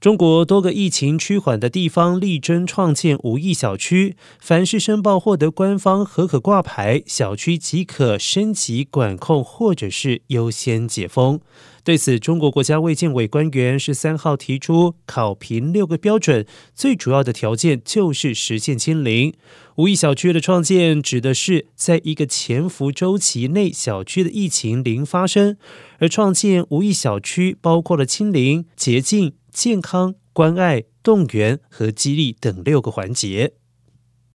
中国多个疫情趋缓的地方力争创建无疫小区，凡是申报获得官方合可挂牌，小区即可升级管控或者是优先解封。对此，中国国家卫健委官员十三号提出考评六个标准，最主要的条件就是实现清零。无疫小区的创建指的是在一个潜伏周期内，小区的疫情零发生，而创建无疫小区包括了清零、洁净。健康、关爱、动员和激励等六个环节。